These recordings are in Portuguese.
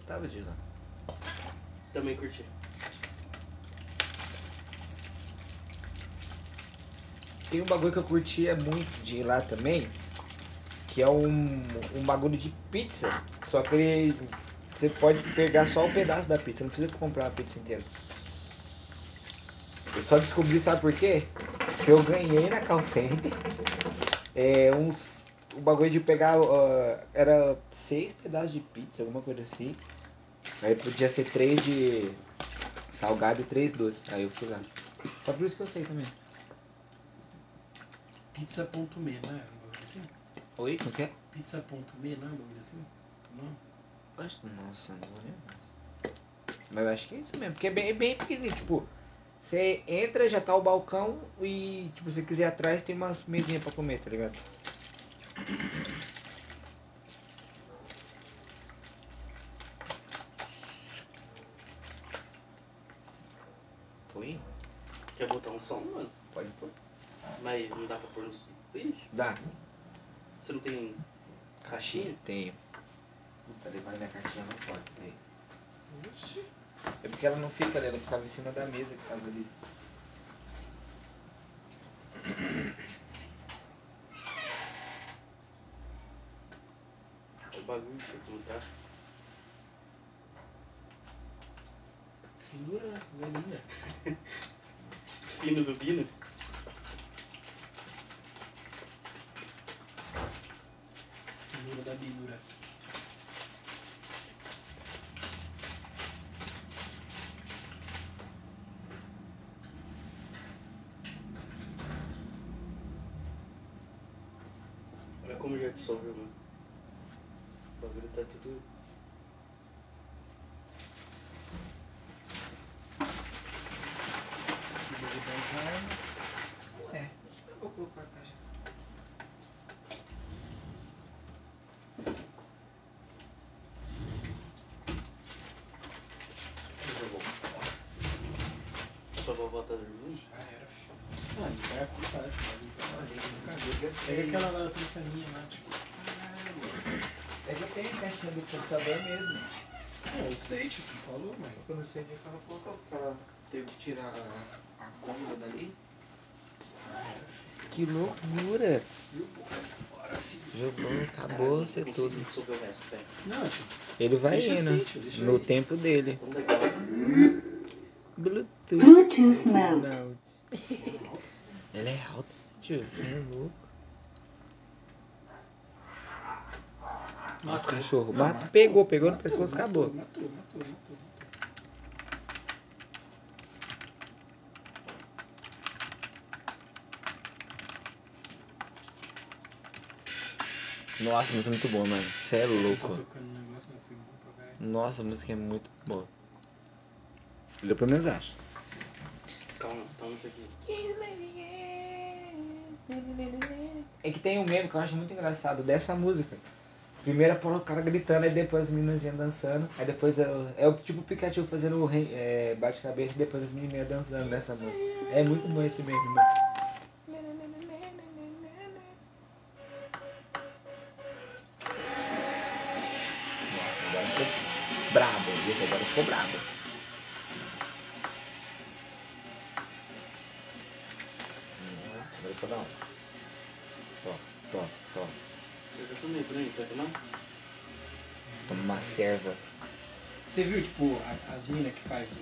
gostava de ir lá. Também curti. Tem um bagulho que eu curtia muito de ir lá também, que é um, um bagulho de pizza. Só que ele, você pode pegar só um pedaço da pizza, não precisa comprar a pizza inteira. Eu só descobri, sabe por quê? Que eu ganhei na call center é, uns. O bagulho de pegar. ó, era seis pedaços de pizza, alguma coisa assim. Aí podia ser três de salgado e três doces. Aí eu fui lá. Só por isso que eu sei também. Pizza.me, não é? Um bagulho assim? Oi? Não quer? Pizza.me, não é um bagulho assim? Não? Acho, nossa, não vou lembrar. Mas eu acho que é isso mesmo, porque é bem, é bem pequenininho, tipo, você entra, já tá o balcão e, tipo, se você quiser atrás tem umas mesinhas pra comer, tá ligado? Tô indo? Quer botar um som, mano? Pode pôr. Mas não dá pra pôr no bicho? Dá. Você não tem. Caixinha? Tenho. Puta, levar minha caixinha não pode, velho. Oxi. É porque ela não fica ali, ela ficava em cima da mesa que tava ali. Bagulho, deixa eu colocar. Figura, né? Velhinha. Fino do Bino. Finura da binura. Olha como já dissolveu, mano. O bagulho tá tudo. Ué, eu vou colocar a caixa. Sua vovó tá dormindo? Já era, filho. Ah, vai à vontade, pode gastei. Pega aquela lá, eu trouxe a minha lá, tipo. Caralho. É que eu tenho a caixinha do processador mesmo. Não, eu sei, tio, você falou, mas. Que eu não sei onde é que ela colocou, porque ela teve que tirar a, a cômoda dali. Que loucura! Jogou, acabou, você ser tudo. Não, tio. Ele vai deixa indo assim, tio, deixa no aí. tempo dele. Bluetooth. Bluetooth mode. Mode. Ela é alta, tio, você é louco. Mata o cachorro. Mata, pegou, pegou no pescoço, matou, acabou. Matou, matou, matou, matou. Nossa, a música é muito boa, mano. Você é Tô louco. caralho. Nossa, a música é muito boa. Eu pelo menos acho. Calma, toma isso aqui. É que tem um meme que eu acho muito engraçado dessa música. Primeiro é o cara gritando, aí depois as meninas dançando. Aí depois é, o- é o tipo o Pikachu fazendo o é, bate-cabeça e depois as menininhas dançando nessa música. É muito bom esse meme, mano. Nossa, agora ficou brabo. Esse agora ficou brabo. Nossa, agora ficou da hora. Top, top, top. Eu já tomei, Bruno, você vai tomar? Toma uma serva. Você viu, tipo, a- as minas que faz o.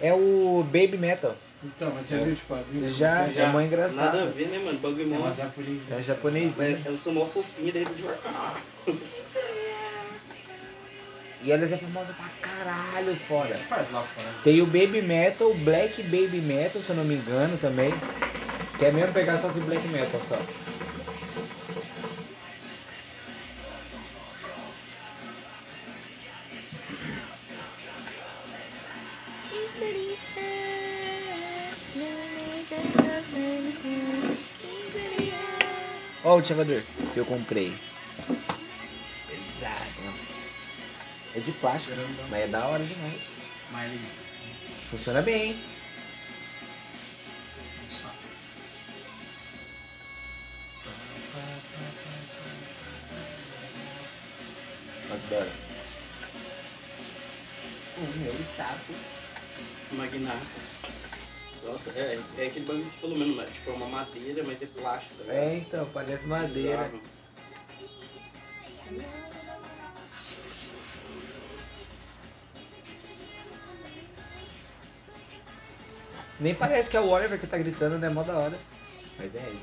É o Baby Metal. Então, mas já É. viu, tipo, as minas. Já, que é mó engraçado. Nada a ver, né, mano? Bagulho É mó. uma japonesinha. É japonesinho. Mas eu sou mó fofinha, de repente. E elas é famosa pra caralho fora. Faz lá fora. Tem o Baby Metal, Black Baby Metal, se eu não me engano também. Que é mesmo pegar só que Black Metal só. Ó o chavador que eu comprei. Pesado. É de plástico, Grandão. mas é da hora demais. Mas ele. Funciona bem, hein? Um hora. Um olho de sapo. Magnatas. Nossa, é, é aquele bagulho que você falou mesmo, né? Tipo, é uma madeira, mas é plástico, ligado? É, então, parece madeira. Bizarro. Nem parece que é o Oliver que tá gritando, né? Mó da hora. Mas é ele.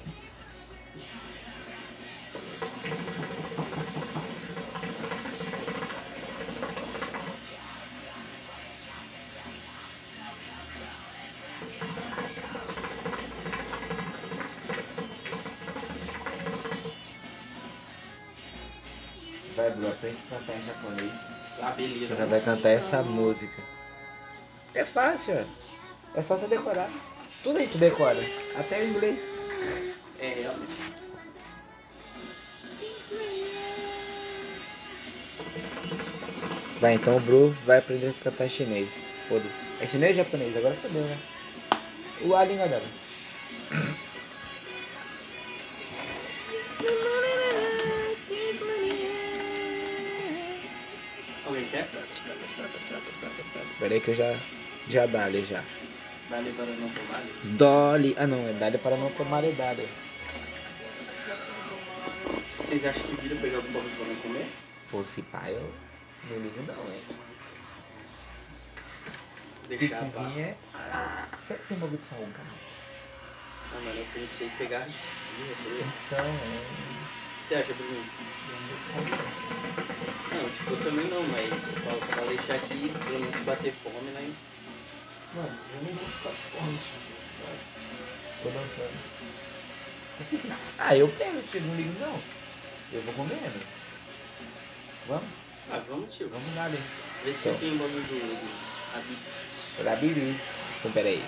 Aprende a cantar em japonês. Ah, beleza. Você vai cantar essa música. É fácil, ó. É só você decorar. Tudo a gente decora. Até o inglês. É, realmente. Vai, então o Bru vai aprender a cantar chinês. Foda-se. É chinês ou japonês? Agora fodeu, né? O a língua dela. Quer? Pera aí que eu já. Já dá-lhe já. Dá-lhe para não tomar? Dolly. Ah não, é dá-lhe para não tomar é dá-lhe. Vocês acham que vira pegar algum bagulho pra não comer? Pô, se pá, eu não ligo não, hein? Deixar a Pizzinha é. Será que tem bagulho de salgado? Ah, mano, eu pensei em pegar esfirra, sei lá. Então, é. Que você acha, Bruno? Eu não tipo, eu também não, mas eu falo pra deixar aqui, pelo menos se bater fome, né? Mano, eu não vou ficar com fome, tipo, ser sincero. Tô dançando. ah, eu pego, tio, não ligo não. Eu vou comendo. Vamos? Ah, vamos, tio. Vamos lá, ali. Vê se Então. tem um bagulho do, do Habib's. Olá, bibis. Então, pera aí.